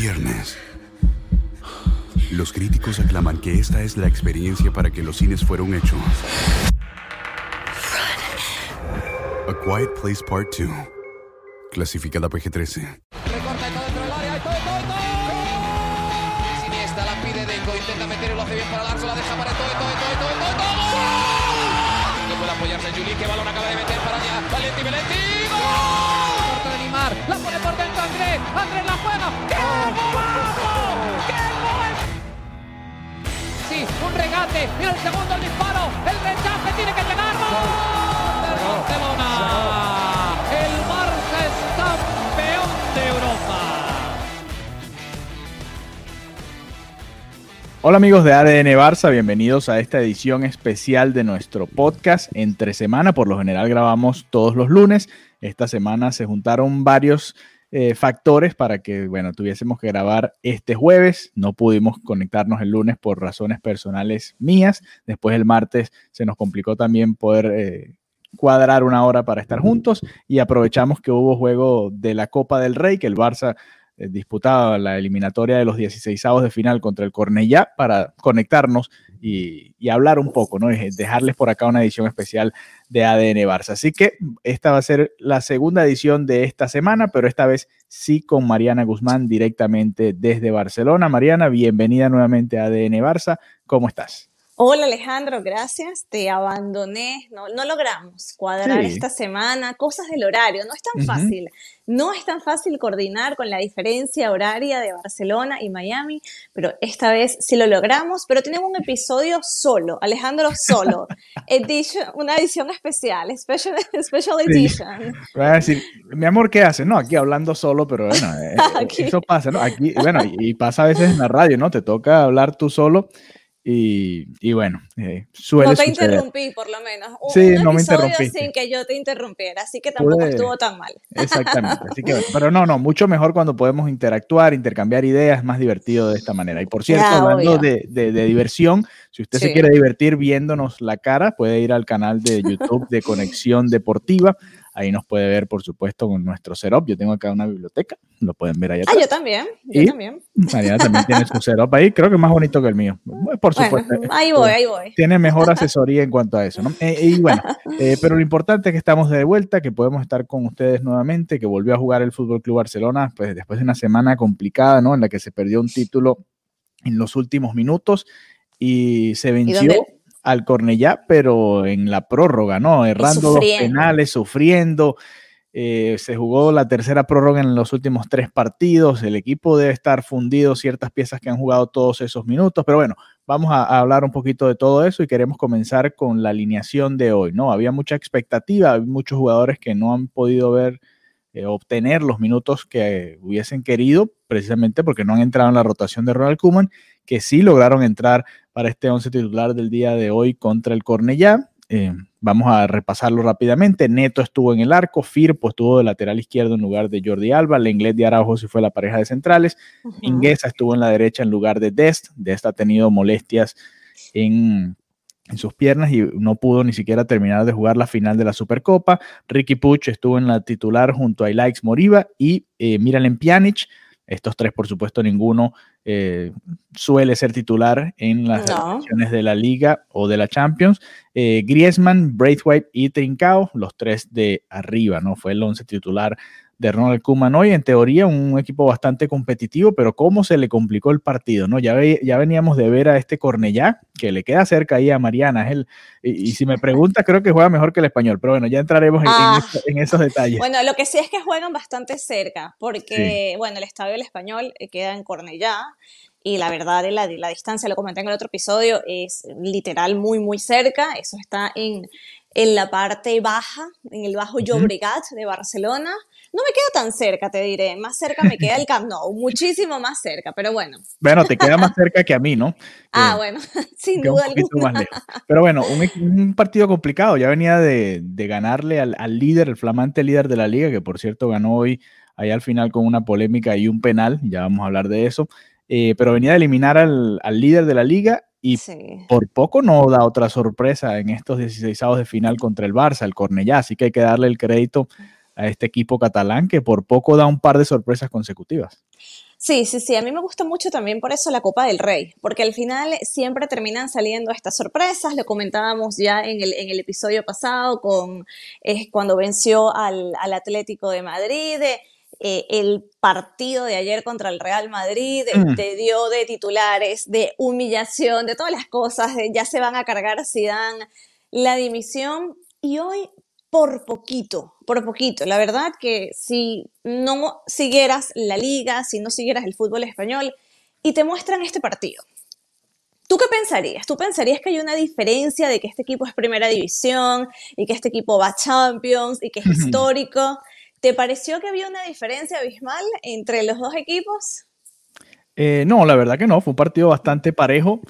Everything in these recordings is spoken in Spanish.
viernes. Los críticos aclaman que esta es la experiencia para que los cines fueron hechos. A Quiet Place Part 2. Clasificada PG-13. Recorta la pide Deco. Intenta meter hace bien para. La deja para todo, todo, todo, todo, todo, Andrés. Andrés la juega. ¡Qué golazo! ¡Qué gol! Sí, un regate. Y el segundo el disparo. El rechace tiene que llegar. ¡Gol! Del Barcelona. El Barça es campeón de Europa. Hola amigos de ADN Barça, bienvenidos a esta edición especial de nuestro podcast entre semana. Por lo general grabamos todos los lunes. Esta semana se juntaron varios eh, factores para que, bueno, tuviésemos que grabar este jueves. No pudimos conectarnos el lunes por razones personales mías. Después el martes se nos complicó también poder eh, cuadrar una hora para estar juntos y aprovechamos que hubo juego de la Copa del Rey, que el Barça eh, disputaba la eliminatoria de los 16 de final contra el Cornellá para conectarnos y, hablar un poco, ¿no? Dejarles por acá una edición especial de ADN Barça. Así que esta va a ser la segunda edición de esta semana, pero esta vez sí con Mariana Guzmán directamente desde Barcelona. Mariana, bienvenida nuevamente a ADN Barça. ¿Cómo estás? Hola Alejandro, gracias. Te abandoné, no, no logramos cuadrar sí. esta semana, cosas del horario, no es tan uh -huh. fácil. No es tan fácil coordinar con la diferencia horaria de Barcelona y Miami, pero esta vez sí lo logramos, pero tenemos un episodio solo, Alejandro solo, edition, una edición especial, special, special edition. Sí. Voy a decir, mi amor, ¿qué haces? No, aquí hablando solo, pero bueno, eh, eso pasa, ¿no? Aquí, bueno, y, y pasa a veces en la radio, ¿no? Te toca hablar tú solo. Y, y, bueno, eh, suele No te suceder. interrumpí, por lo menos. Un, sí, un no me interrumpí. sin que yo te interrumpiera, así que tampoco Pude... estuvo tan mal. Exactamente. Así que, pero no, no, mucho mejor cuando podemos interactuar, intercambiar ideas, es más divertido de esta manera. Y por cierto, ya, hablando de, de, de, diversión, si usted sí. se quiere divertir viéndonos la cara, puede ir al canal de YouTube de Conexión Deportiva. Ahí nos puede ver, por supuesto, con nuestro setup. Yo tengo acá una biblioteca, lo pueden ver allá. Ah, yo también, yo y también. Mariana también tiene su setup ahí, creo que es más bonito que el mío. Por supuesto. Bueno, ahí voy, ahí voy. Tiene mejor asesoría en cuanto a eso, ¿no? Eh, y bueno, eh, pero lo importante es que estamos de vuelta, que podemos estar con ustedes nuevamente, que volvió a jugar el Fútbol Club Barcelona, pues después de una semana complicada, ¿no? En la que se perdió un título en los últimos minutos y se venció. ¿Y al Cornellá, pero en la prórroga, ¿no? Errando dos penales, sufriendo. Eh, se jugó la tercera prórroga en los últimos tres partidos. El equipo debe estar fundido, ciertas piezas que han jugado todos esos minutos. Pero bueno, vamos a, a, hablar un poquito de todo eso y queremos comenzar con la alineación de hoy, ¿no? Había mucha expectativa, hay muchos jugadores que no han podido ver, eh, obtener los minutos que hubiesen querido, precisamente porque no han entrado en la rotación de Ronald Koeman, que sí lograron entrar para este once titular del día de hoy contra el Cornellá. Eh, vamos a repasarlo rápidamente. Neto estuvo en el arco, Firpo estuvo de lateral izquierdo en lugar de Jordi Alba, Lenglet de Araujo si fue la pareja de centrales, uh -huh. Inguesa estuvo en la derecha en lugar de Dest. Dest ha tenido molestias en, en, sus piernas y no pudo ni siquiera terminar de jugar la final de la Supercopa. Ricky Puch estuvo en la titular junto a Ilaix Moriba y eh, Miralem Pjanic. Estos tres, por supuesto, ninguno eh, suele ser titular en las no. de la Liga o de la Champions. Eh, Griezmann, Braithwaite y Trincao, los tres de arriba, ¿no? Fue el once titular de Ronald Koeman hoy. En teoría, un equipo bastante competitivo, pero cómo se le complicó el partido, ¿no? Ya, ve, ya veníamos de ver a este Cornellá, que le queda cerca ahí a Mariana. Es el, y, y, si me pregunta, creo que juega mejor que el español, pero bueno, ya entraremos en, ah, en, en, esos detalles. Bueno, lo que sí es que juegan bastante cerca, porque, sí. bueno, el estadio del español eh, queda en Cornellá. Y la verdad, la, la distancia, lo comenté en el otro episodio, es literal muy, muy cerca. Eso está en, en la parte baja, en el bajo Llobregat de Barcelona. No me queda tan cerca, te diré. Más cerca me queda el Camp Nou, muchísimo más cerca, pero bueno. Bueno, te queda más cerca que a mí, ¿no? ah, bueno, sin duda alguna. Pero bueno, un, un, partido complicado. Ya venía de, de ganarle al, al, líder, el flamante líder de la liga, que por cierto ganó hoy ahí al final con una polémica y un penal. Ya vamos a hablar de eso. Eh, pero venía de eliminar al, al líder de la liga y sí. por poco no da otra sorpresa en estos 16 de final contra el Barça, el Cornellá, así que hay que darle el crédito a este equipo catalán que por poco da un par de sorpresas consecutivas. Sí, sí, sí. A mí me gusta mucho también por eso la Copa del Rey, porque al final siempre terminan saliendo estas sorpresas. Lo comentábamos ya en el, en el episodio pasado con cuando venció al, Atlético de Madrid. Eh, el partido de ayer contra el Real Madrid mm. te dio de titulares, de humillación, de todas las cosas, ya se van a cargar si dan la dimisión. Y hoy por poquito, por poquito. La verdad que si no siguieras la liga, si no siguieras el fútbol español y te muestran este partido, ¿tú qué pensarías? ¿Tú pensarías que hay una diferencia de que este equipo es primera división y que este equipo va a Champions y que es histórico? ¿Te pareció que había una diferencia abismal entre los dos equipos? Eh, no, la verdad que no, fue un partido bastante parejo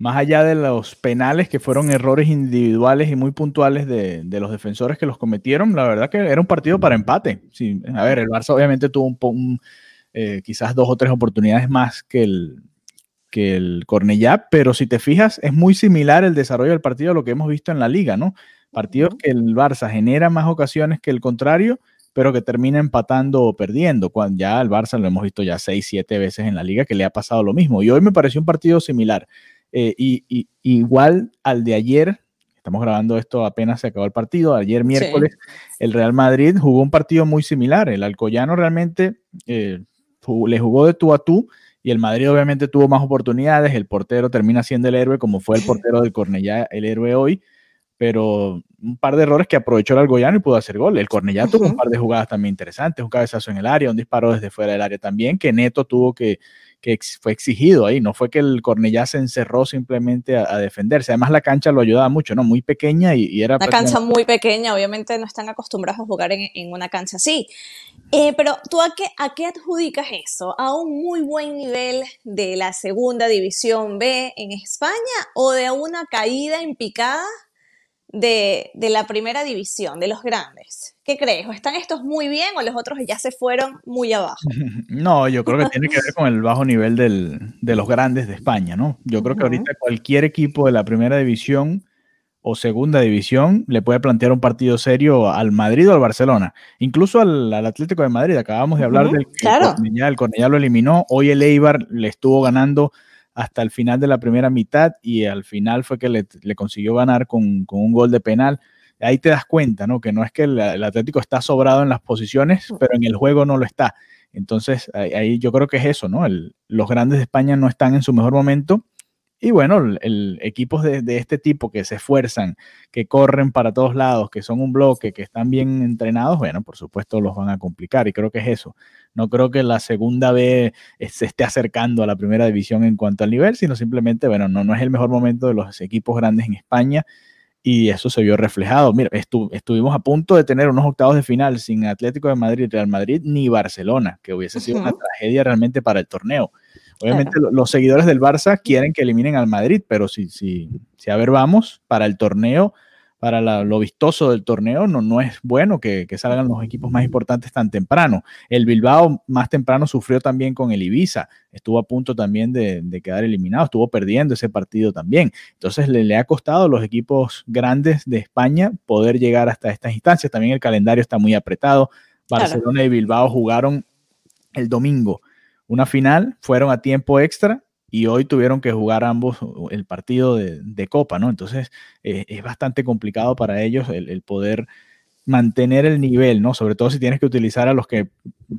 más allá de los penales que fueron errores individuales y muy puntuales de, los defensores que los cometieron, la verdad que era un partido para empate. Sí, a ver, el Barça obviamente tuvo un, eh, quizás dos o tres oportunidades más que el, que el Cornellá, pero si te fijas, es muy similar el desarrollo del partido a lo que hemos visto en la liga, ¿no? Partidos que el Barça genera más ocasiones que el contrario, pero que termina empatando o perdiendo. Cuando ya el Barça lo hemos visto ya seis, siete veces en la liga que le ha pasado lo mismo. Y hoy me pareció un partido similar. Eh, y, igual al de ayer, estamos grabando esto apenas se acabó el partido, ayer miércoles el Real Madrid jugó un partido muy similar, el Alcoyano realmente eh, le jugó de tú a tú y el Madrid obviamente tuvo más oportunidades, el portero termina siendo el héroe como fue el portero del Cornellá el héroe hoy, pero un par de errores que aprovechó el Alcoyano y pudo hacer gol. El Cornellá tuvo un par de jugadas también interesantes, un cabezazo en el área, un disparo desde fuera del área también, que Neto tuvo que, que fue exigido ahí, no fue que el Cornellá se encerró simplemente a, defenderse, además la cancha lo ayudaba mucho, ¿no? Muy pequeña y, era... Una cancha muy pequeña, obviamente no están acostumbrados a jugar en, una cancha así. Eh, pero tú a qué, a qué adjudicas eso? ¿A un muy buen nivel de la segunda división B en España o de una caída en picada de, de la primera división, de los grandes? ¿Qué crees? ¿O están estos muy bien o los otros ya se fueron muy abajo? No, yo creo que tiene que ver con el bajo nivel del, de los grandes de España, ¿no? Yo creo que ahorita cualquier equipo de la primera división o segunda división le puede plantear un partido serio al Madrid o al Barcelona, incluso al, Atlético de Madrid. Acabamos de hablar del claro. el Cornellá, lo eliminó, hoy el Eibar le estuvo ganando hasta el final de la primera mitad y al final fue que le, consiguió ganar con, con un gol de penal ahí te das cuenta, ¿no? Que no es que el, Atlético está sobrado en las posiciones, pero en el juego no lo está. Entonces, ahí, yo creo que es eso, ¿no? los grandes de España no están en su mejor momento. Y bueno, el, equipos de, este tipo que se esfuerzan, que corren para todos lados, que son un bloque, que están bien entrenados, bueno, por supuesto los van a complicar. Y creo que es eso. No creo que la segunda vez se esté acercando a la primera división en cuanto al nivel, sino simplemente, bueno, no, no es el mejor momento de los equipos grandes en España y eso se vio reflejado. Mira, estuvimos a punto de tener unos octavos de final sin Atlético de Madrid, Real Madrid ni Barcelona, que hubiese sido una tragedia realmente para el torneo. Obviamente los seguidores del Barça quieren que eliminen al Madrid, pero si, si, si a ver vamos, para el torneo para lo vistoso del torneo, no, no es bueno que, salgan los equipos más importantes tan temprano. El Bilbao más temprano sufrió también con el Ibiza, estuvo a punto también de, quedar eliminado, estuvo perdiendo ese partido también. Entonces le, le, ha costado a los equipos grandes de España poder llegar hasta estas instancias. También el calendario está muy apretado. Barcelona y Bilbao jugaron el domingo una final, fueron a tiempo extra y hoy tuvieron que jugar ambos el partido de, Copa, ¿no? Entonces eh, es bastante complicado para ellos el, poder mantener el nivel, ¿no? Sobre todo si tienes que utilizar a los que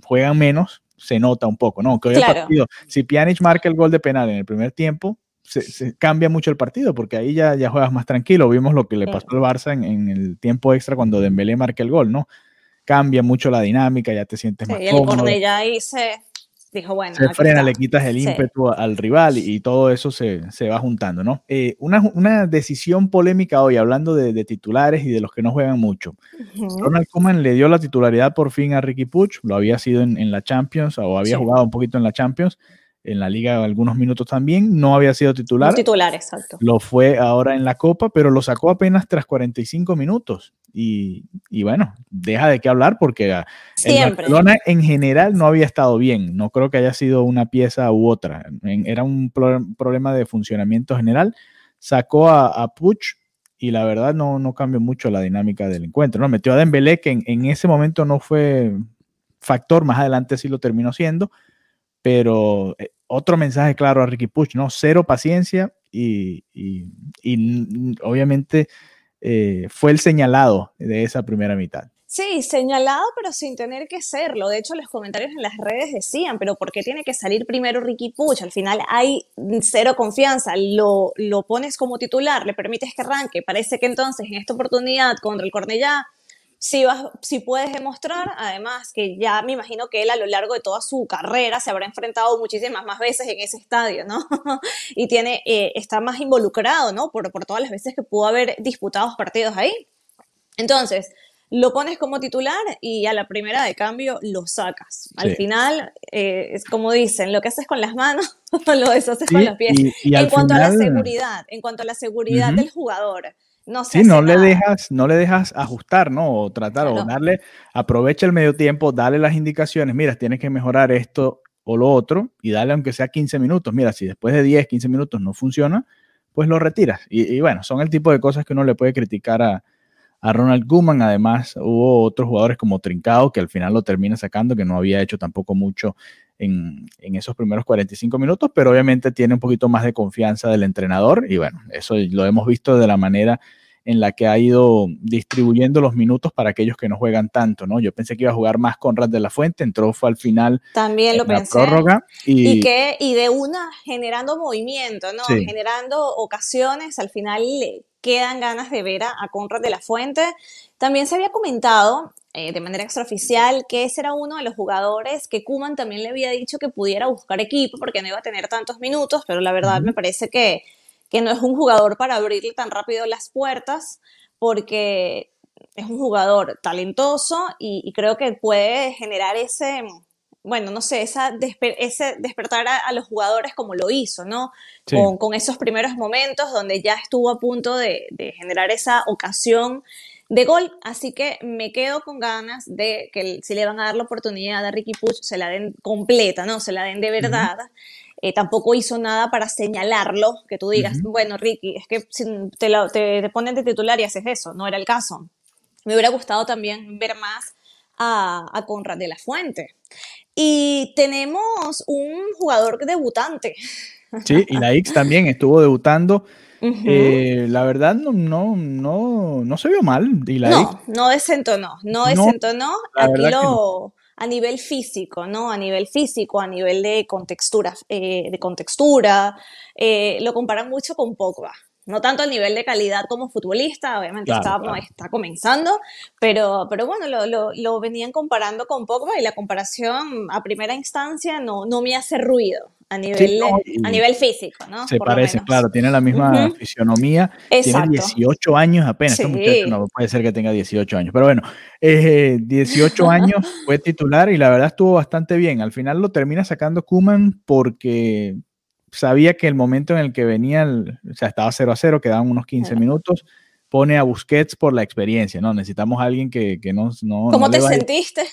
juegan menos, se nota un poco, ¿no? Que hoy el partido, si Pjanic marca el gol de penal en el primer tiempo, se, cambia mucho el partido, porque ahí ya, ya juegas más tranquilo. Vimos lo que le pasó al Barça en, el tiempo extra cuando Dembélé marca el gol, ¿no? Cambia mucho la dinámica, ya te sientes más cómodo. El ya ahí se dijo, bueno. Se frena, le quitas el ímpetu al rival y, todo eso se, va juntando, ¿no? Eh, una, decisión polémica hoy, hablando de, titulares y de los que no juegan mucho. Ronald Koeman le dio la titularidad por fin a Ricky Puch, lo había sido en, la Champions o había jugado un poquito en la Champions en la liga algunos minutos también, no había sido titular. titular, exacto. Lo fue ahora en la Copa, pero lo sacó apenas tras 45 minutos. Y, bueno, deja de qué hablar porque ah, el Barcelona en general no había estado bien. No creo que haya sido una pieza u otra. era un problema de funcionamiento general. Sacó a, Puch y la verdad no, no cambió mucho la dinámica del encuentro. ¿no? Metió a Dembélé, que en, en ese momento no fue factor, más adelante sí lo terminó siendo pero eh, otro mensaje claro a Ricky Puch, ¿no? Cero paciencia y, obviamente eh, fue el señalado de esa primera mitad. Sí, señalado, pero sin tener que serlo. De hecho, los comentarios en las redes decían, pero ¿por qué tiene que salir primero Ricky Puch? Al final hay cero confianza. Lo, lo pones como titular, le permites que arranque. Parece que entonces en esta oportunidad contra el Cornellá si, vas, si puedes demostrar, además, que ya me imagino que él a lo largo de toda su carrera se habrá enfrentado muchísimas más veces en ese estadio, ¿no? y tiene, eh, está más involucrado, ¿no? Por, por todas las veces que pudo haber disputado partidos ahí. Entonces, lo pones como titular y a la primera de cambio lo sacas. Al final, eh, es como dicen, lo que haces con las manos, lo deshaces con los pies. en cuanto a la seguridad, en cuanto a la seguridad del jugador no Sí, no le dejas, no le dejas ajustar, ¿no? O tratar, o darle, aprovecha el medio tiempo, dale las indicaciones, mira, tienes que mejorar esto o lo otro, y dale aunque sea 15 minutos. Mira, si después de 10, 15 minutos no funciona, pues lo retiras. Y, bueno, son el tipo de cosas que uno le puede criticar a, a Ronald Koeman. Además, hubo otros jugadores como Trincado que al final lo termina sacando, que no había hecho tampoco mucho en, en, esos primeros 45 minutos, pero obviamente tiene un poquito más de confianza del entrenador. Y bueno, eso lo hemos visto de la manera en la que ha ido distribuyendo los minutos para aquellos que no juegan tanto, ¿no? Yo pensé que iba a jugar más Conrad de la Fuente, entró fue al final También lo pensé. prórroga y, que y de una generando movimiento, ¿no? Generando ocasiones, al final le quedan ganas de ver a, Conrad de la Fuente. También se había comentado eh, de manera extraoficial que ese era uno de los jugadores que Kuman también le había dicho que pudiera buscar equipo porque no iba a tener tantos minutos, pero la verdad me parece que que no es un jugador para abrirle tan rápido las puertas, porque es un jugador talentoso y, creo que puede generar ese, bueno, no sé, esa ese despertar a, los jugadores como lo hizo, ¿no? Con, esos primeros momentos donde ya estuvo a punto de, generar esa ocasión de gol, así que me quedo con ganas de que si le van a dar la oportunidad a Ricky Puch, se la den completa, ¿no? Se la den de verdad. Eh, tampoco hizo nada para señalarlo, que tú digas, bueno, Ricky, es que si te, te, ponen de titular y haces eso, no era el caso. Me hubiera gustado también ver más a, a Conrad de la Fuente. Y tenemos un jugador debutante. Sí, y la X también estuvo debutando. Eh, la verdad no, no, no, no se vio mal. Y la no, no desentonó, no desentonó. Aquí lo, a nivel físico, ¿no? A nivel físico, a nivel de contextura, eh, de contextura, eh, lo comparan mucho con Pogba. No tanto a nivel de calidad como futbolista, obviamente está, está, comenzando, pero, pero bueno, lo, lo, lo, venían comparando con Pogba y la comparación a primera instancia no, no me hace ruido a nivel, a nivel físico, ¿no? Se parece, claro, tiene la misma fisionomía, tiene 18 años apenas, este muchacho no puede ser que tenga 18 años, pero bueno, 18 años fue titular y la verdad estuvo bastante bien, al final lo termina sacando Kuman porque sabía que el momento en el que venía, o sea, estaba 0 a 0, quedaban unos 15 minutos, pone a Busquets por la experiencia, ¿no? Necesitamos a alguien que, que no, no... ¿Cómo te sentiste?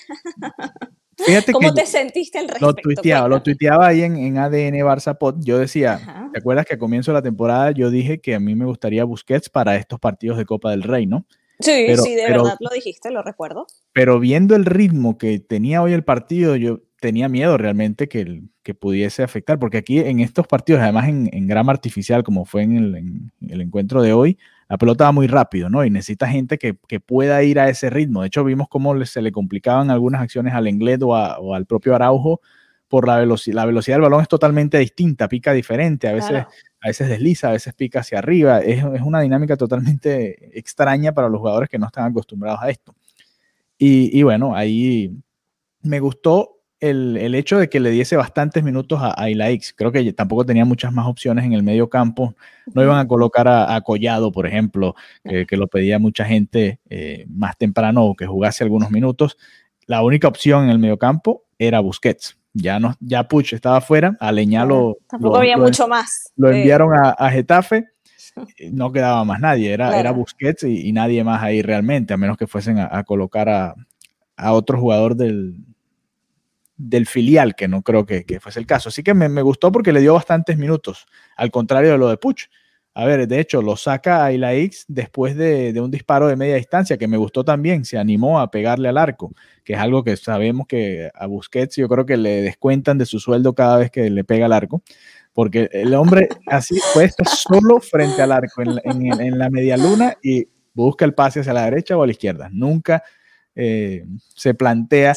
¿Cómo te sentiste al respecto? Lo tuiteaba, lo tuiteaba ahí en, en ADN Barça Pod. Yo decía, ¿te acuerdas que a comienzo de la temporada yo dije que a mí me gustaría Busquets para estos partidos de Copa del Rey, ¿no? Sí, sí, de verdad lo dijiste, lo recuerdo. Pero viendo el ritmo que tenía hoy el partido, yo tenía miedo realmente que, que pudiese afectar, porque aquí en estos partidos, además en, en grama artificial, como fue en el, en el encuentro de hoy, la pelota va muy rápido, ¿no? Y necesita gente que, pueda ir a ese ritmo. De hecho, vimos cómo se le complicaban algunas acciones al Inglés o, al propio Araujo por la velocidad. La velocidad del balón es totalmente distinta, pica diferente, a veces, a veces desliza, a veces pica hacia arriba. Es, una dinámica totalmente extraña para los jugadores que no están acostumbrados a esto. Y, y bueno, ahí me gustó el, hecho de que le diese bastantes minutos a, a Ilaix. Creo que tampoco tenía muchas más opciones en el medio campo. No iban a colocar a, Collado, por ejemplo, que, lo pedía mucha gente eh, más temprano o que jugase algunos minutos. La única opción en el medio campo era Busquets. Ya, no, ya Puch estaba fuera, a Leñalo. Tampoco había mucho más. Lo enviaron a, Getafe no quedaba más nadie, era, era Busquets y, nadie más ahí realmente, a menos que fuesen a, colocar a, a, otro jugador del, del filial, que no creo que, fuese el caso. Así que me, gustó porque le dio bastantes minutos, al contrario de lo de Puch. A ver, de hecho, lo saca a X después de, de, un disparo de media distancia, que me gustó también, se animó a pegarle al arco, que es algo que sabemos que a Busquets yo creo que le descuentan de su sueldo cada vez que le pega al arco, porque el hombre así puede solo frente al arco en, en, en la media luna y busca el pase hacia la derecha o a la izquierda. Nunca eh, se plantea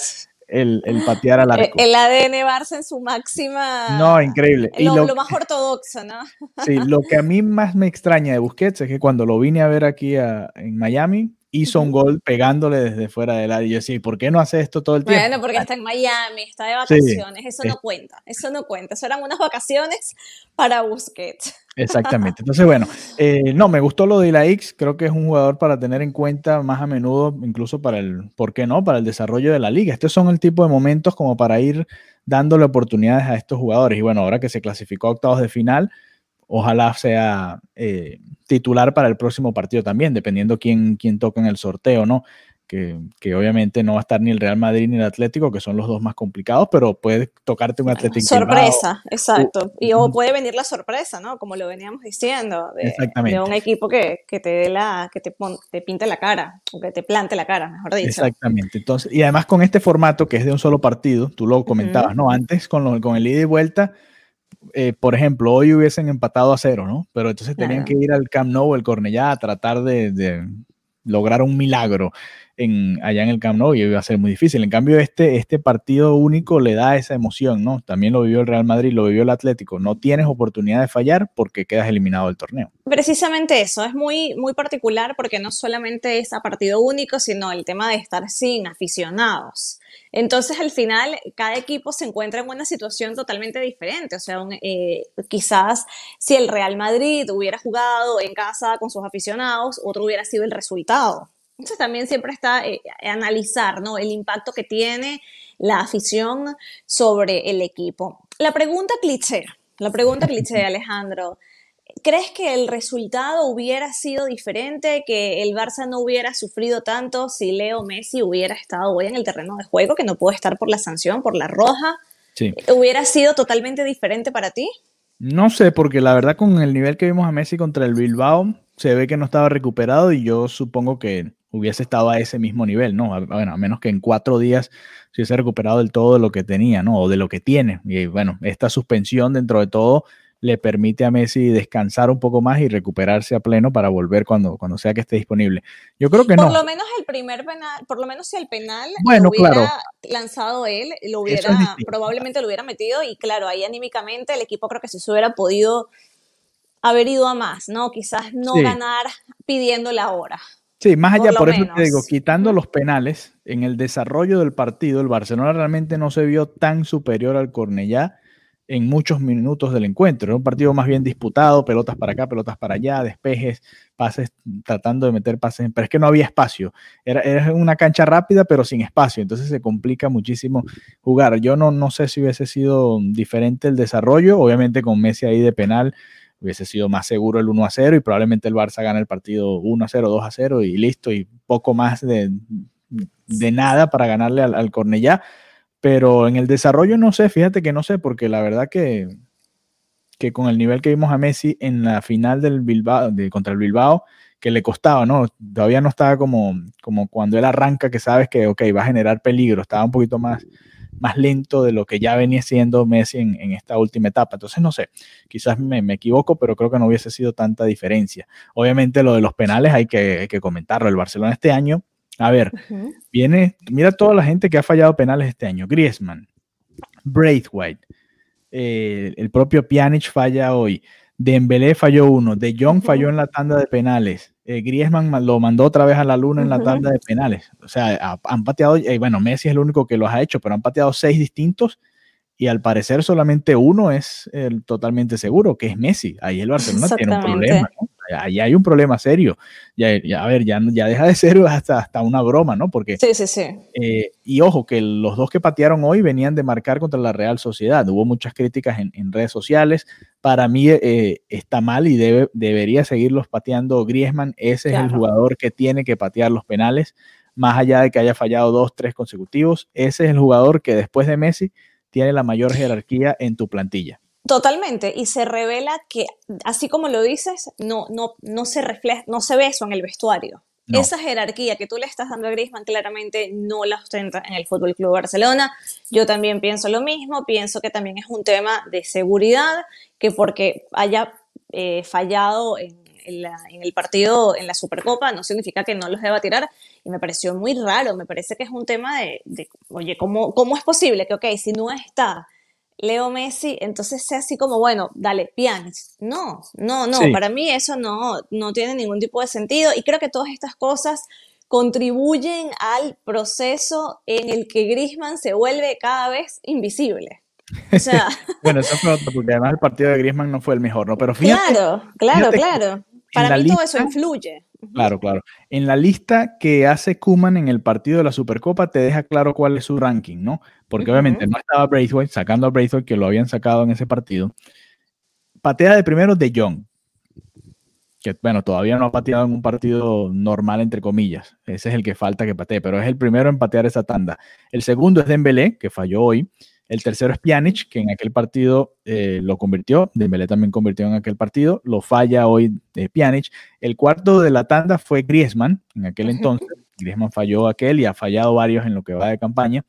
el, el, patear al arco. El ADN Barça en su máxima. No, increíble. Lo, y lo, más ortodoxo, ¿no? Sí, lo que a mí más me extraña de Busquets es que cuando lo vine a ver aquí a, en Miami, hizo un gol pegándole desde fuera del área. Y yo decía, ¿por qué no hace esto todo el tiempo? Bueno, porque está en Miami, está de vacaciones, eso no cuenta, eso no cuenta, eso eran unas vacaciones para Busquets. Exactamente. Entonces, bueno, eh, no, me gustó lo de la X, creo que es un jugador para tener en cuenta más a menudo, incluso para el, ¿por qué no? Para el desarrollo de la liga. Estos son el tipo de momentos como para ir dándole oportunidades a estos jugadores. Y bueno, ahora que se clasificó a octavos de final, ojalá sea eh, titular para el próximo partido también, dependiendo quién, quién toca en el sorteo, ¿no? Que, que, obviamente no va a estar ni el Real Madrid ni el Atlético, que son los dos más complicados, pero puede tocarte un Atlético. Sorpresa, exacto. y o puede venir la sorpresa, ¿no? Como lo veníamos diciendo, de, de un equipo que, que, te dé la, que te, te pinte la cara, o que te plante la cara, mejor dicho. Exactamente. Entonces, y además con este formato que es de un solo partido, tú lo comentabas, ¿no? Antes con, lo, con el ida y vuelta eh, por ejemplo, hoy hubiesen empatado a cero, ¿no? Pero entonces tenían que ir al Camp Nou, el Cornellá, a tratar de, de, lograr un milagro en, allá en el Camp Nou y iba a ser muy difícil. En cambio, este, este partido único le da esa emoción, ¿no? También lo vivió el Real Madrid, lo vivió el Atlético. No tienes oportunidad de fallar porque quedas eliminado del torneo. Precisamente eso, es muy, muy particular porque no solamente es a partido único, sino el tema de estar sin aficionados. Entonces, al final, cada equipo se encuentra en una situación totalmente diferente. O sea, eh, quizás si el Real Madrid hubiera jugado en casa con sus aficionados, otro hubiera sido el resultado. Entonces, también siempre está eh, analizar ¿no? el impacto que tiene la afición sobre el equipo. La pregunta cliché, la pregunta cliché, Alejandro. ¿Crees que el resultado hubiera sido diferente, que el Barça no hubiera sufrido tanto si Leo Messi hubiera estado hoy en el terreno de juego, que no pudo estar por la sanción, por la roja? Sí. ¿Hubiera sido totalmente diferente para ti? No sé, porque la verdad con el nivel que vimos a Messi contra el Bilbao, se ve que no estaba recuperado y yo supongo que hubiese estado a ese mismo nivel, ¿no? Bueno, a menos que en cuatro días se hubiese recuperado del todo de lo que tenía, ¿no? O de lo que tiene. Y bueno, esta suspensión dentro de todo le permite a Messi descansar un poco más y recuperarse a pleno para volver cuando, cuando sea que esté disponible. Yo creo que por no. Por lo menos el primer penal, por lo menos si el penal bueno, lo hubiera claro. lanzado él, lo hubiera, probablemente lo hubiera metido y claro, ahí anímicamente el equipo creo que se hubiera podido haber ido a más, ¿no? Quizás no Sí. ganar pidiendo la hora. Sí, más allá, Por eso menos. te digo, quitando los penales, en el desarrollo del partido, el Barcelona realmente no se vio tan superior al Cornellá en muchos minutos del encuentro. Era un partido más bien disputado, pelotas para acá, pelotas para allá, despejes, pases, tratando de meter pases, pero es que no había espacio. Era, una cancha rápida, pero sin espacio, entonces se complica muchísimo jugar. Yo no, no sé si hubiese sido diferente el desarrollo, obviamente con Messi ahí de penal hubiese sido más seguro el 1 a 0 y probablemente el Barça gana el partido 1 a 0, 2 a 0 y listo, y poco más de, de nada para ganarle al, al Cornellá. Pero en el desarrollo no sé, fíjate que no sé, porque la verdad que, que con el nivel que vimos a Messi en la final del Bilbao, de, contra el Bilbao, que le costaba, ¿no? Todavía no estaba como, como cuando él arranca, que sabes que, ok, va a generar peligro, estaba un poquito más, más lento de lo que ya venía siendo Messi en, en esta última etapa. Entonces, no sé, quizás me, me, equivoco, pero creo que no hubiese sido tanta diferencia. Obviamente lo de los penales hay que, hay que comentarlo. El Barcelona este año, a ver, uh -huh. viene, mira toda la gente que ha fallado penales este año. Griezmann, Braithwaite, eh, el propio Pjanic falla hoy. Dembélé falló uno, De Jong uh -huh. falló en la tanda de penales, eh, Griezmann lo mandó otra vez a la luna en la tanda de penales. O sea, han pateado, eh, bueno, Messi es el único que los ha hecho, pero han pateado seis distintos y al parecer solamente uno es totalmente seguro, que es Messi. Ahí el Barcelona tiene un problema, ¿no? Ahí hay un problema serio. Ya, ya, a ver, ya, ya deja de ser hasta, hasta una broma, ¿no? Porque. Sí, sí, sí. Eh, y ojo, que los dos que patearon hoy venían de marcar contra la Real Sociedad. Hubo muchas críticas en, en redes sociales. Para mí eh, está mal y debe, debería seguirlos pateando Griezmann. Ese claro. es el jugador que tiene que patear los penales, más allá de que haya fallado dos, tres consecutivos. Ese es el jugador que después de Messi tiene la mayor jerarquía en tu plantilla. Totalmente, y se revela que, así como lo dices, no, no, no se refleja, no se ve eso en el vestuario. Esa jerarquía que tú le estás dando a Griezmann claramente no la ostenta en el Fútbol Club Barcelona. Yo también pienso lo mismo, pienso que también es un tema de seguridad, que porque haya eh, fallado en, el partido, en la Supercopa, no significa que no los deba tirar. Y me pareció muy raro, me parece que es un tema de, de oye, ¿cómo, ¿cómo es posible que, ok, si no está Leo Messi, entonces sea así como, bueno, dale, Pjanic. No, no, no, para mí eso no, no tiene ningún tipo de sentido y creo que todas estas cosas contribuyen al proceso en el que Griezmann se vuelve cada vez invisible. O sea, bueno, eso fue otro, porque además el partido de Griezmann no fue el mejor, ¿no? Pero fíjate, claro, claro, claro. Para mí todo eso influye. Claro, claro. En la lista que hace Kuman en el partido de la Supercopa te deja claro cuál es su ranking, ¿no? Porque obviamente no estaba Braithwaite, sacando a Braithwaite, que lo habían sacado en ese partido. Patea de primero de Young, que bueno, todavía no ha pateado en un partido normal, entre comillas. Ese es el que falta que patee, pero es el primero en patear esa tanda. El segundo es Dembélé, que falló hoy. El tercero es Pjanic, que en aquel partido eh, lo convirtió. Dembélé también convirtió en aquel partido. Lo falla hoy de Pjanic. El cuarto de la tanda fue Griezmann, en aquel entonces. Griezmann falló aquel y ha fallado varios en lo que va de campaña.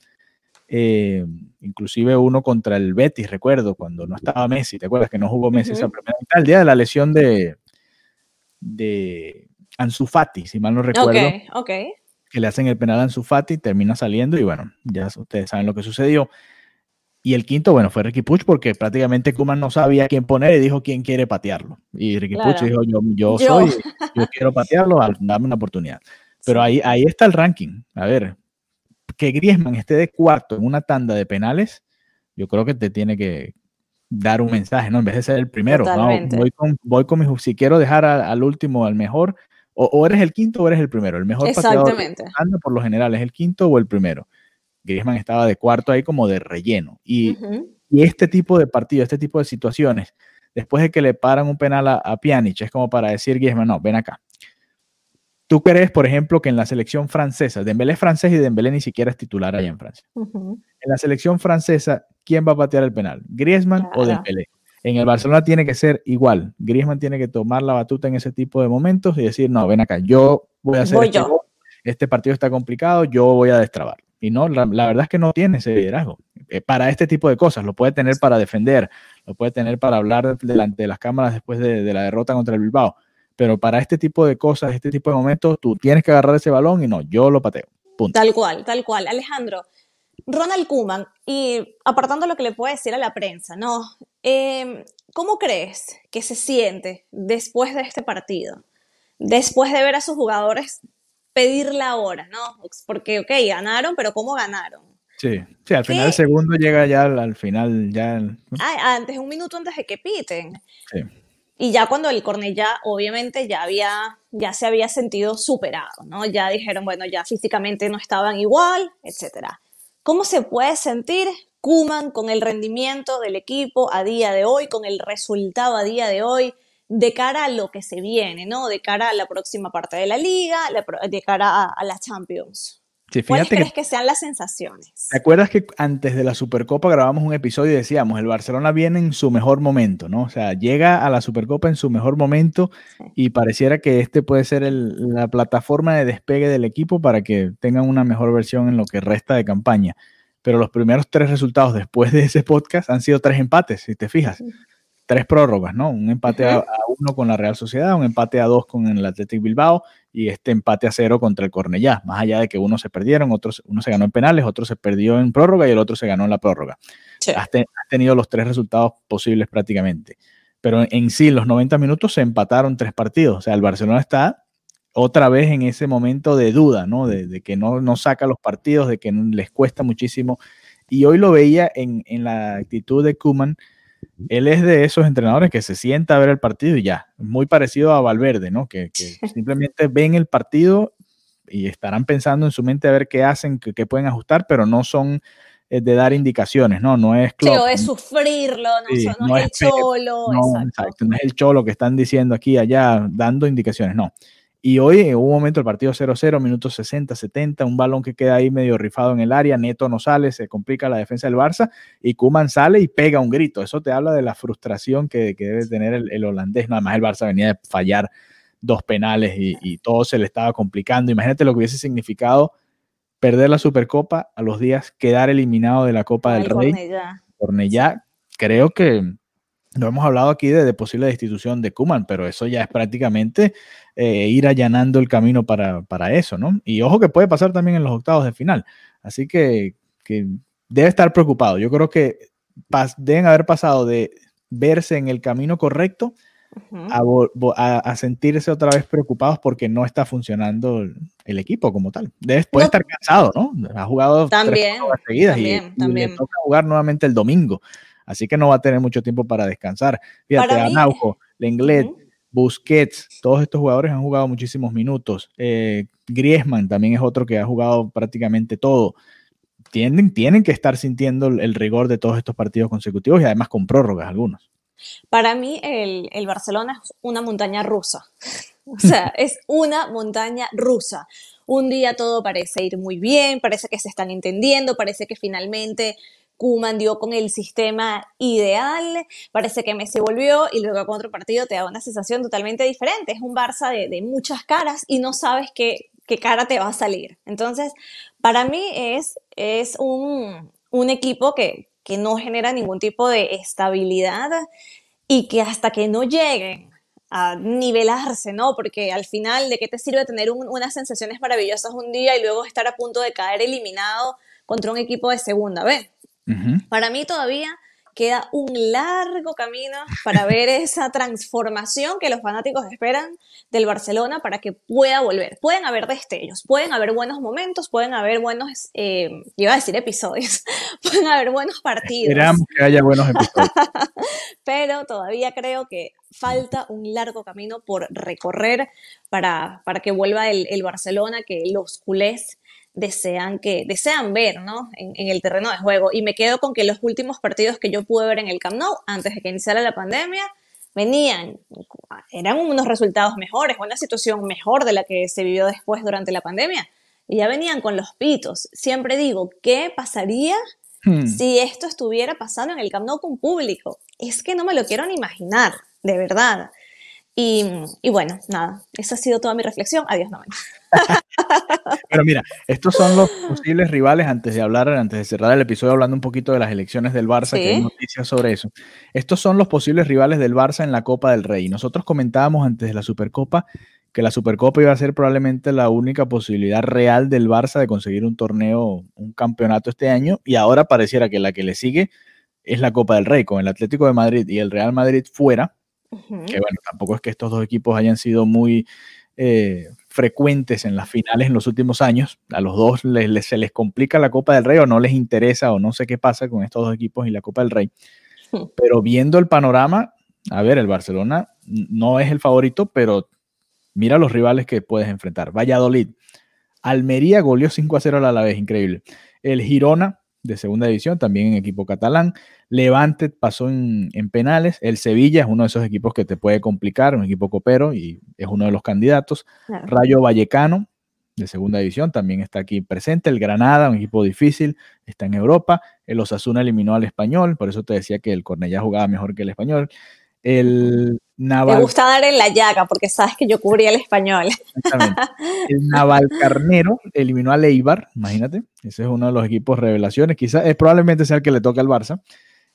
Eh, inclusive uno contra el Betis, recuerdo, cuando no estaba Messi. ¿Te acuerdas que no jugó Messi esa primera mitad? El día de la lesión de, de Ansu Fati, si mal no recuerdo. Ok, Que le hacen el penal a Ansu Fati, termina saliendo y bueno, ya ustedes saben lo que sucedió. Y el quinto, bueno, fue Ricky Puch porque prácticamente Kuman no sabía quién poner y dijo quién quiere patearlo. Y Ricky Puch dijo, yo, yo, soy, yo quiero patearlo, dame una oportunidad. Pero ahí, ahí está el ranking. A ver, que Griezmann esté de cuarto en una tanda de penales, yo creo que te tiene que dar un mensaje, ¿no? En vez de ser el primero, ¿no? voy, con, voy con mi, si quiero dejar al último, al mejor, o, eres el quinto o eres el primero. El mejor pateador anda por lo general es el quinto o el primero. Griezmann estaba de cuarto ahí como de relleno. Y, este tipo de partido, este tipo de situaciones, después de que le paran un penal a, a Pjanic, es como para decir Griezmann, no, ven acá. ¿Tú crees, por ejemplo, que en la selección francesa, Dembélé es francés y Dembélé ni siquiera es titular allá en Francia? En la selección francesa, ¿quién va a patear el penal? ¿Griezmann o Dembélé? En el Barcelona tiene que ser igual. Griezmann tiene que tomar la batuta en ese tipo de momentos y decir, no, ven acá, yo voy a hacer este, este partido está complicado, yo voy a destrabar. Y no, la, verdad es que no tiene ese liderazgo. Eh, para este tipo de cosas, lo puede tener para defender, lo puede tener para hablar delante de las cámaras después de, la derrota contra el Bilbao. Pero para este tipo de cosas, este tipo de momentos, tú tienes que agarrar ese balón y no, yo lo pateo. Punto. Tal cual, tal cual. Alejandro, Ronald Kuman, y apartando lo que le puede decir a la prensa, ¿no? Em, ¿Cómo crees que se siente después de este partido? Después de ver a sus jugadores pedir la hora, ¿no? Porque, ok, ganaron, pero ¿cómo ganaron? Sí, sí, al final el segundo llega ya al, final, ya... Ah, antes, un minuto antes de que piten. Sí. Y ya cuando el Cornellá, obviamente, ya había, ya se había sentido superado, ¿no? Ya dijeron, bueno, ya físicamente no estaban igual, etcétera. ¿Cómo se puede sentir Kuman con el rendimiento del equipo a día de hoy, con el resultado a día de hoy? De cara a lo que se viene, ¿no? De cara a la próxima parte de la liga, de cara a, las Champions. ¿Cuáles crees que, sean las sensaciones? ¿Te acuerdas que antes de la Supercopa grabamos un episodio y decíamos, el Barcelona viene en su mejor momento, ¿no? O sea, llega a la Supercopa en su mejor momento y pareciera que este puede ser la plataforma de despegue del equipo para que tengan una mejor versión en lo que resta de campaña. Pero los primeros tres resultados después de ese podcast han sido tres empates, si te fijas tres prórrogas, ¿no? Un empate a, uno con la Real Sociedad, un empate a dos con el Athletic Bilbao y este empate a cero contra el Cornellá. Más allá de que uno se perdieron, otros, uno se ganó en penales, otro se perdió en prórroga y el otro se ganó en la prórroga. Has, tenido los tres resultados posibles prácticamente. Pero en, sí, los 90 minutos se empataron tres partidos. O sea, el Barcelona está otra vez en ese momento de duda, ¿no? De, que no, no, saca los partidos, de que les cuesta muchísimo. Y hoy lo veía en, en la actitud de Kuman él es de esos entrenadores que se sienta a ver el partido y ya, muy parecido a Valverde, ¿no? Que, simplemente ven el partido y estarán pensando en su mente a ver qué hacen, qué, pueden ajustar, pero no son eh, de dar indicaciones, ¿no? No es claro de sufrirlo, no, es, el cholo. No, exacto. no es el cholo que están diciendo aquí, allá, dando indicaciones, no. Y hoy en un momento el partido 0-0, minutos 60, 70, un balón que queda ahí medio rifado en el área, Neto no sale, se complica la defensa del Barça y Kuman sale y pega un grito. Eso te habla de la frustración que, debe tener el, holandés. Nada más el Barça venía de fallar dos penales y, todo se le estaba complicando. Imagínate lo que hubiese significado perder la Supercopa a los días, quedar eliminado de la Copa del Rey. Cornellá. Creo que no hemos hablado aquí de, posible destitución de Kuman, pero eso ya es prácticamente eh, ir allanando el camino para, eso, ¿no? Y ojo que puede pasar también en los octavos de final. Así que, debe estar preocupado. Yo creo que deben haber pasado de verse en el camino correcto a, sentirse otra vez preocupados porque no está funcionando el, equipo como tal. Debe, puede estar cansado, ¿no? Ha jugado también, seguidas y, le toca jugar nuevamente el domingo. Así que no va a tener mucho tiempo para descansar. Fíjate, Anaujo, Lenglet, Busquets, todos estos jugadores han jugado muchísimos minutos. Eh, Griezmann también es otro que ha jugado prácticamente todo. Tienen, tienen que estar sintiendo el rigor de todos estos partidos consecutivos y además con prórrogas algunos. Para mí el, el Barcelona es una montaña rusa. O sea, es una montaña rusa. Un día todo parece ir muy bien, parece que se están entendiendo, parece que finalmente Kuman dio con el sistema ideal, parece que Messi volvió y luego con otro partido te da una sensación totalmente diferente. Es un Barça de, muchas caras y no sabes qué, qué, cara te va a salir. Entonces, para mí es, es un, un equipo que, que no genera ningún tipo de estabilidad y que hasta que no lleguen a nivelarse, ¿no? Porque al final, ¿de qué te sirve tener unas sensaciones maravillosas un día y luego estar a punto de caer eliminado contra un equipo de segunda Para mí todavía queda un largo camino para ver esa transformación que los fanáticos esperan del Barcelona para que pueda volver. Pueden haber destellos, pueden haber buenos momentos, pueden haber buenos, eh, iba a decir episodios, pueden haber buenos partidos. Esperamos que haya buenos episodios. Pero todavía creo que falta un largo camino por recorrer para, para que vuelva el, el Barcelona, que los culés desean, que, desean ver ¿no? en, el terreno de juego. Y me quedo con que los últimos partidos que yo pude ver en el Camp Nou, antes de que iniciara la pandemia, venían, eran unos resultados mejores, una situación mejor de la que se vivió después durante la pandemia. Y ya venían con los pitos. Siempre digo, ¿qué pasaría hmm. si esto estuviera pasando en el Camp Nou con público? Es que no me lo quiero ni imaginar, de verdad. Y, y bueno, nada, esa ha sido toda mi reflexión. Adiós, no. Pero mira, estos son los posibles rivales antes de hablar, antes de cerrar el episodio hablando un poquito de las elecciones del Barça, que hay noticias sobre eso. Estos son los posibles rivales del Barça en la Copa del Rey. Nosotros comentábamos antes de la Supercopa que la Supercopa iba a ser probablemente la única posibilidad real del Barça de conseguir un torneo, un campeonato este año, y ahora pareciera que la que le sigue es la Copa del Rey, con el Atlético de Madrid y el Real Madrid fuera, que bueno, tampoco es que estos dos equipos hayan sido muy eh, frecuentes en las finales en los últimos años. A los dos se les complica la Copa del Rey o no les interesa o no sé qué pasa con estos dos equipos y la Copa del Rey. Hmm. Pero viendo el panorama, a ver, el Barcelona no es el favorito, pero mira los rivales que puedes enfrentar. Valladolid. Almería goleó 5 a 0 a la vez, increíble. El Girona de segunda división, también en equipo catalán. Levante pasó en, penales. El Sevilla es uno de esos equipos que te puede complicar, un equipo copero y es uno de los candidatos. Rayo Vallecano de segunda división también está aquí presente. El Granada, un equipo difícil, está en Europa. El Osasuna eliminó al Español, por eso te decía que el Cornellá jugaba mejor que el Español. El Naval... Me gusta dar en la llaga porque sabes que yo cubría el español. Exactamente. El Naval Carnero eliminó a Leibar, imagínate. Ese es uno de los equipos revelaciones. Quizás es, probablemente sea el que le toque al Barça.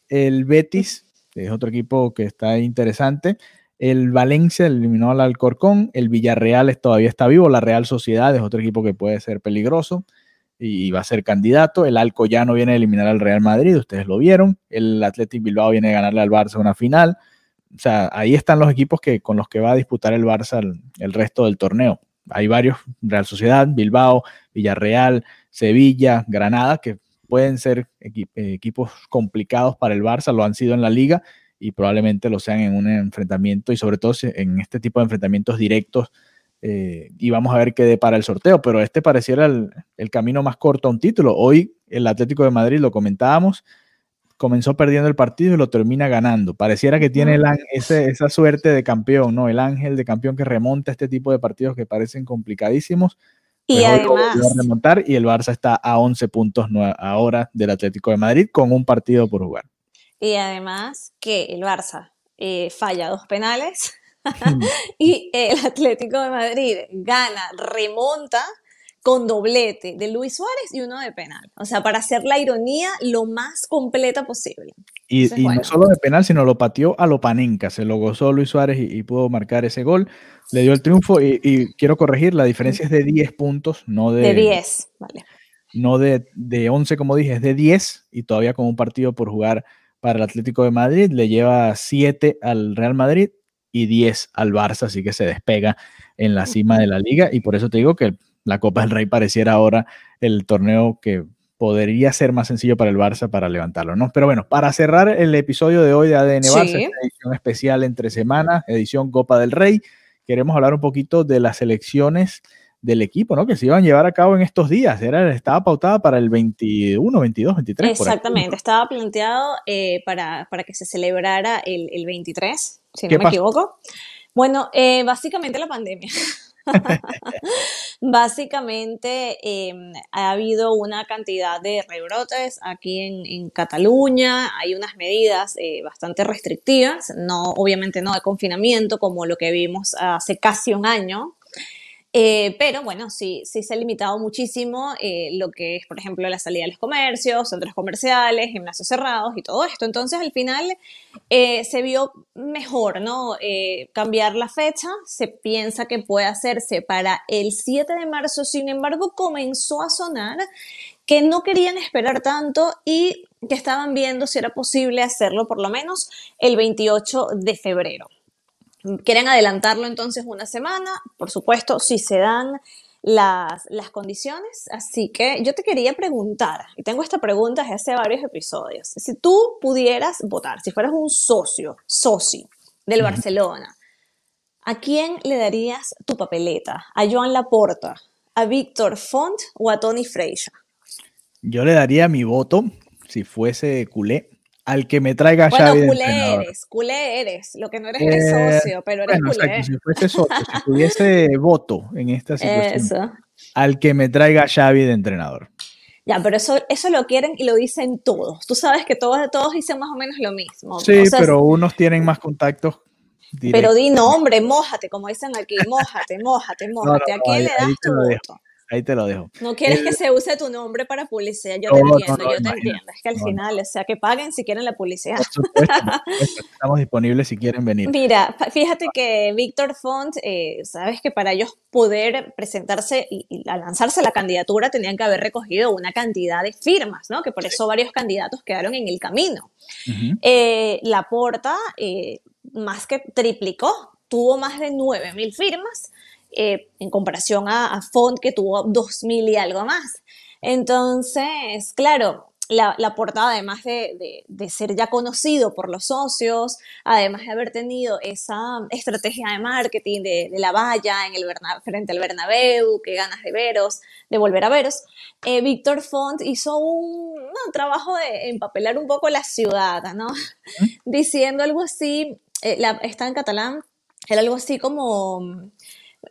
El Betis, es otro equipo que está interesante. El Valencia eliminó al Alcorcón. El Villarreal todavía está vivo. La Real Sociedad es otro equipo que puede ser peligroso y va a ser candidato. El Alcoyano viene a eliminar al Real Madrid, ustedes lo vieron. El Athletic Bilbao viene a ganarle al Barça una final o sea, ahí están los equipos que, con los que va a disputar el Barça el, resto del torneo. Hay varios, Real Sociedad, Bilbao, Villarreal, Sevilla, Granada, que pueden ser equipos complicados para el Barça, lo han sido en la liga y probablemente lo sean en un enfrentamiento y sobre todo en este tipo de enfrentamientos directos. Eh, y vamos a ver qué depara el sorteo, pero este pareciera el camino más corto a un título. Hoy el Atlético de Madrid, lo comentábamos, comenzó perdiendo el partido y lo termina ganando. Pareciera que tiene esa suerte de campeón, ¿no? El ángel de campeón que remonta este tipo de partidos que parecen complicadísimos. Y además. remontar y el Barça está a 11 puntos ahora del Atlético de Madrid con un partido por jugar. Y además que el Barça eh, falla dos penales y el Atlético de Madrid gana, remonta con doblete de Luis Suárez y uno de penal. O sea, para hacer la ironía lo más completa posible. Y, no solo de penal, sino lo pateó a lo panenca. Se lo gozó Luis Suárez y, pudo marcar ese gol. Le dio el triunfo y, quiero corregir, la diferencia es de 10 puntos, no de... De 10, vale. No de, de 11, como dije, es de 10 y todavía con un partido por jugar para el Atlético de Madrid. Le lleva 7 al Real Madrid y 10 al Barça, así que se despega en la cima de la liga y por eso te digo que la Copa del Rey pareciera ahora el torneo que podría ser más sencillo para el Barça para levantarlo, ¿no? Pero bueno, para cerrar el episodio de hoy de ADN Barça, edición especial entre semanas, edición Copa del Rey, queremos hablar un poquito de las elecciones del equipo, ¿no? Que se iban a llevar a cabo en estos días. Era, estaba pautada para el 21, 22, 23. Exactamente, estaba planteado eh, para, para, que se celebrara el, el 23, si no me equivoco. Bueno, eh, básicamente la pandemia. Básicamente em, ha habido una cantidad de rebrotes aquí en, Cataluña, hay unas medidas eh, bastante restrictivas, no, obviamente no de confinamiento como lo que vimos hace casi un año, eh, pero bueno, sí, se ha limitado muchísimo eh, lo que es, por ejemplo, la salida de los comercios, centros comerciales, gimnasios cerrados y todo esto. Entonces, al final eh, se vio mejor, ¿no? cambiar la fecha. Se piensa que puede hacerse para el 7 de marzo. Sin embargo, comenzó a sonar que no querían esperar tanto y que estaban viendo si era posible hacerlo por lo menos el 28 de febrero. Quieren adelantarlo entonces una semana, por supuesto, si se dan las, las, condiciones. Así que yo te quería preguntar, y tengo esta pregunta desde hace varios episodios, si tú pudieras votar, si fueras un socio, socio del Barcelona, ¿a quién le darías tu papeleta? ¿A Joan Laporta, a Víctor Font o a Tony Freixa? Yo le daría mi voto, si fuese culé, al que me traiga bueno, Xavi. Bueno, culé eres, culé eres. Lo que no eres eres eh, socio, pero eres bueno, culé. si fuese socio, si tuviese voto en esta situación, al que me traiga Xavi de entrenador. Ya, pero eso, eso lo quieren y lo dicen todos. Tú sabes que todos, todos dicen más o menos lo mismo. Sí, pero unos tienen más contactos Pero di nombre, mójate, como dicen aquí, mójate, mójate, mójate. ¿A quién le das tu voto? Ahí te lo dejo. No quieres que se use tu nombre para publicidad. Yo te entiendo, yo te entiendo. Es que al final, o sea, que paguen si quieren la publicidad. Estamos disponibles si quieren venir. Mira, fíjate que Víctor Font, eh, sabes que para ellos poder presentarse y, y, lanzarse la candidatura tenían que haber recogido una cantidad de firmas, ¿no? Que por eso varios candidatos quedaron en el camino. Eh, la porta, eh, más que triplicó, tuvo más de 9.000 firmas eh, en comparación a, Font que tuvo 2.000 y algo más. Entonces, claro, la, portada, además de, ser ya conocido por los socios, además de haber tenido esa estrategia de marketing de, la valla en el frente al Bernabéu, que ganas de veros, de volver a veros, eh, Víctor Font hizo un, trabajo de empapelar un poco la ciudad, ¿no? Diciendo algo así, eh, está en catalán, era algo así como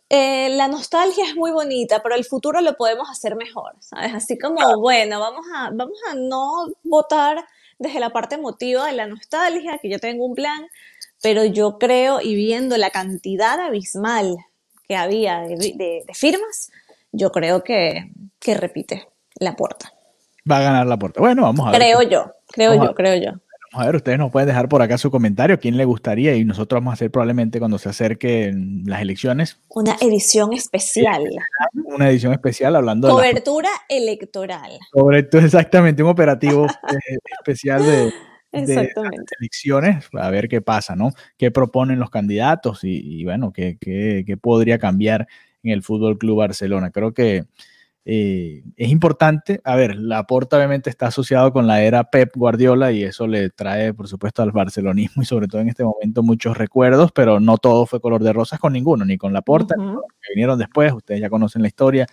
eh, la nostalgia es muy bonita, pero el futuro lo podemos hacer mejor, ¿sabes? Así como, bueno, vamos a, vamos a no votar desde la parte emotiva de la nostalgia, que yo tengo un plan, pero yo creo, y viendo la cantidad abismal que había de, firmas, yo creo que, que repite la puerta. Va a ganar la puerta. Bueno, vamos a ver. Creo yo, creo yo, creo yo. A ver, ustedes nos pueden dejar por acá su comentario, quién le gustaría y nosotros vamos a hacer probablemente cuando se acerquen las elecciones. Una edición especial. Una edición especial hablando Cobertura de... electoral. Cobertura, exactamente, un operativo eh, especial de, elecciones, a ver qué pasa, ¿no? ¿Qué proponen los candidatos y, bueno, qué, qué, qué podría cambiar en el Fútbol Club Barcelona? Creo que eh, es importante, a ver, la Laporta obviamente está asociado con la era Pep Guardiola y eso le trae, por supuesto, al barcelonismo y sobre todo en este momento muchos recuerdos, pero no todo fue color de rosas con ninguno, ni con la uh -huh. ni con los que vinieron después, ustedes ya conocen la historia,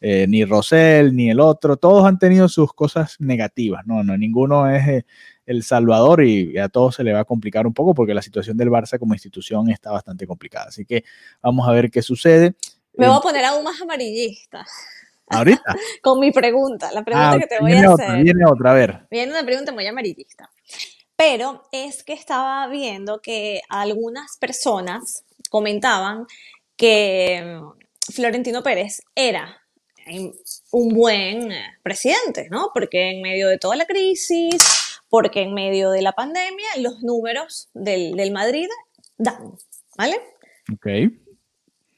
eh, ni Rosell, ni el otro, todos han tenido sus cosas negativas, no, no, ninguno es eh, el salvador y, a todos se le va a complicar un poco porque la situación del Barça como institución está bastante complicada. Así que vamos a ver qué sucede. Me voy a poner aún más amarillista. Ahorita. Con mi pregunta, la pregunta ah, que te voy a hacer. Viene otra, a ver. Viene una pregunta muy amarillista. Pero es que estaba viendo que algunas personas comentaban que mm, Florentino Pérez era un buen presidente, ¿no? Porque en medio de toda la crisis, porque en medio de la pandemia, los números del, del Madrid dan, ¿vale? Ok.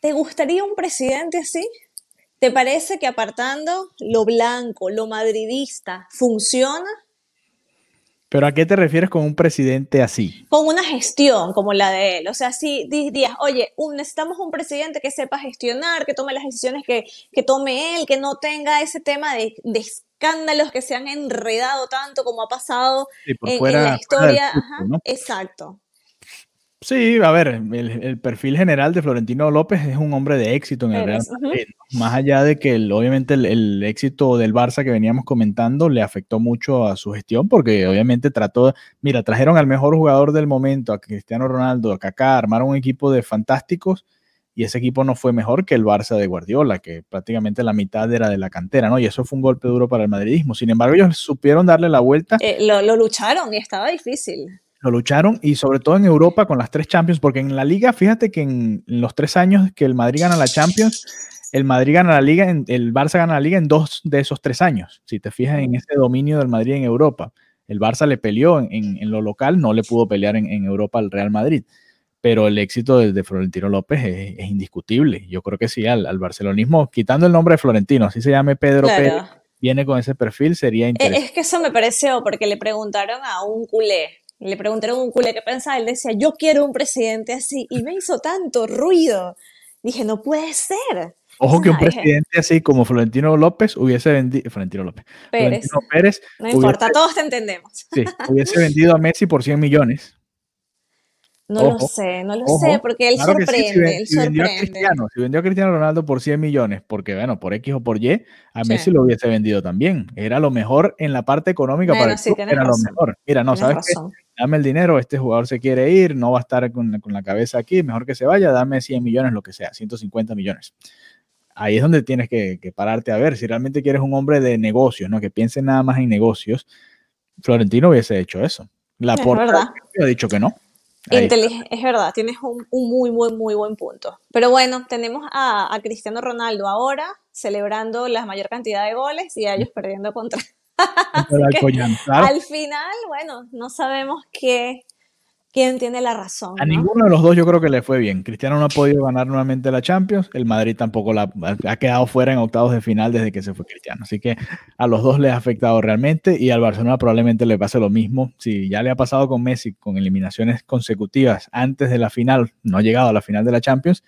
¿Te gustaría un presidente así? ¿Te parece que apartando lo blanco, lo madridista, funciona? ¿Pero a qué te refieres con un presidente así? Con una gestión como la de él. O sea, si dirías, oye, necesitamos un presidente que sepa gestionar, que tome las decisiones que, que tome él, que no tenga ese tema de, escándalos que se han enredado tanto como ha pasado en, la historia. Exacto. Sí, a ver, el, perfil general de Florentino López es un hombre de éxito en el Real Madrid. Más allá de que obviamente el, éxito del Barça que veníamos comentando le afectó mucho a su gestión, porque obviamente trató, mira, trajeron al mejor jugador del momento, a Cristiano Ronaldo, a Kaká, armaron un equipo de fantásticos y ese equipo no fue mejor que el Barça de Guardiola, que prácticamente la mitad era de la cantera, ¿no? Y eso fue un golpe duro para el madridismo. Sin embargo, ellos supieron darle la vuelta. Eh, lo, lo lucharon y estaba difícil lo lucharon y sobre todo en Europa con las tres Champions, porque en la liga, fíjate que en los tres años que el Madrid gana la Champions, el Madrid gana la liga, el Barça gana la liga en dos de esos tres años. Si te fijas en ese dominio del Madrid en Europa, el Barça le peleó en, lo local, no le pudo pelear en, Europa al Real Madrid. Pero el éxito de, Florentino López es, indiscutible. Yo creo que sí, al, barcelonismo, quitando el nombre de Florentino, así se llame Pedro Pérez, viene con ese perfil, sería e, interesante. Es que eso me pareció, porque le preguntaron a un culé le preguntaron a un culé qué pensaba, él decía, yo quiero un presidente así, y me hizo tanto ruido. Dije, no puede ser. Ojo que un presidente así como Florentino López hubiese vendido, Florentino López, Pérez. Florentino Pérez no importa, todos te entendemos. Sí, hubiese vendido a Messi por 100 millones. No lo sé, no lo sé, porque él sorprende, si, Vendió a Cristiano, si vendió a Cristiano Ronaldo por 100 millones, porque bueno, por X o por Y, a Messi lo hubiese vendido también. Era lo mejor en la parte económica para el era lo mejor. Mira, no, ¿sabes qué? Dame el dinero, este jugador se quiere ir, no va a estar con, la cabeza aquí, mejor que se vaya, dame 100 millones, lo que sea, 150 millones. Ahí es donde tienes que, pararte a ver si realmente quieres un hombre de negocios, ¿no? Que piense nada más en negocios. Florentino hubiese hecho eso. La porta ha dicho que no es verdad, tienes un, muy, muy, muy buen punto. Pero bueno, tenemos a, Cristiano Ronaldo ahora celebrando la mayor cantidad de goles y a ellos perdiendo contra. Al final, bueno, no sabemos qué, quién tiene la razón. A ninguno de los dos yo creo que le fue bien. Cristiano no ha podido ganar nuevamente la Champions, el Madrid tampoco la, ha quedado fuera en octavos de final desde que se fue Cristiano. Así que a los dos les ha afectado realmente y al Barcelona probablemente le pase lo mismo. Si ya le ha pasado con Messi con eliminaciones consecutivas antes de la final, no ha llegado a la final de la Champions.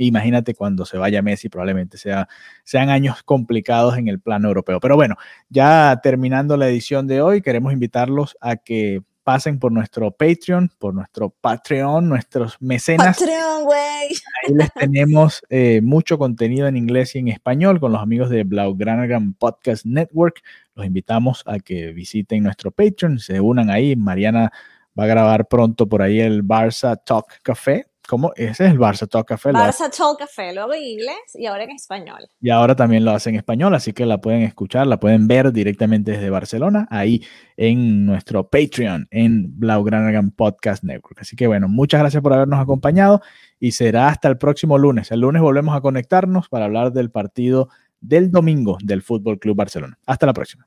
Imagínate cuando se vaya Messi, probablemente sea, sean años complicados en el plano europeo. Pero bueno, ya terminando la edición de hoy, queremos invitarlos a que pasen por nuestro Patreon, por nuestro Patreon, nuestros mecenas. Patreon, güey. Ahí les tenemos eh, mucho contenido en inglés y en español con los amigos de Blaugranagram Podcast Network. Los invitamos a que visiten nuestro Patreon, se unan ahí. Mariana va a grabar pronto por ahí el Barça Talk Café ¿Cómo? Ese es el Barça Talk Café. Barça Talk Café, luego en inglés y ahora en español. Y ahora también lo hacen en español, así que la pueden escuchar, la pueden ver directamente desde Barcelona, ahí en nuestro Patreon, en Blaugranagan Podcast Network. Así que bueno, muchas gracias por habernos acompañado y será hasta el próximo lunes. El lunes volvemos a conectarnos para hablar del partido del domingo del Fútbol Club Barcelona. Hasta la próxima.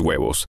huevos.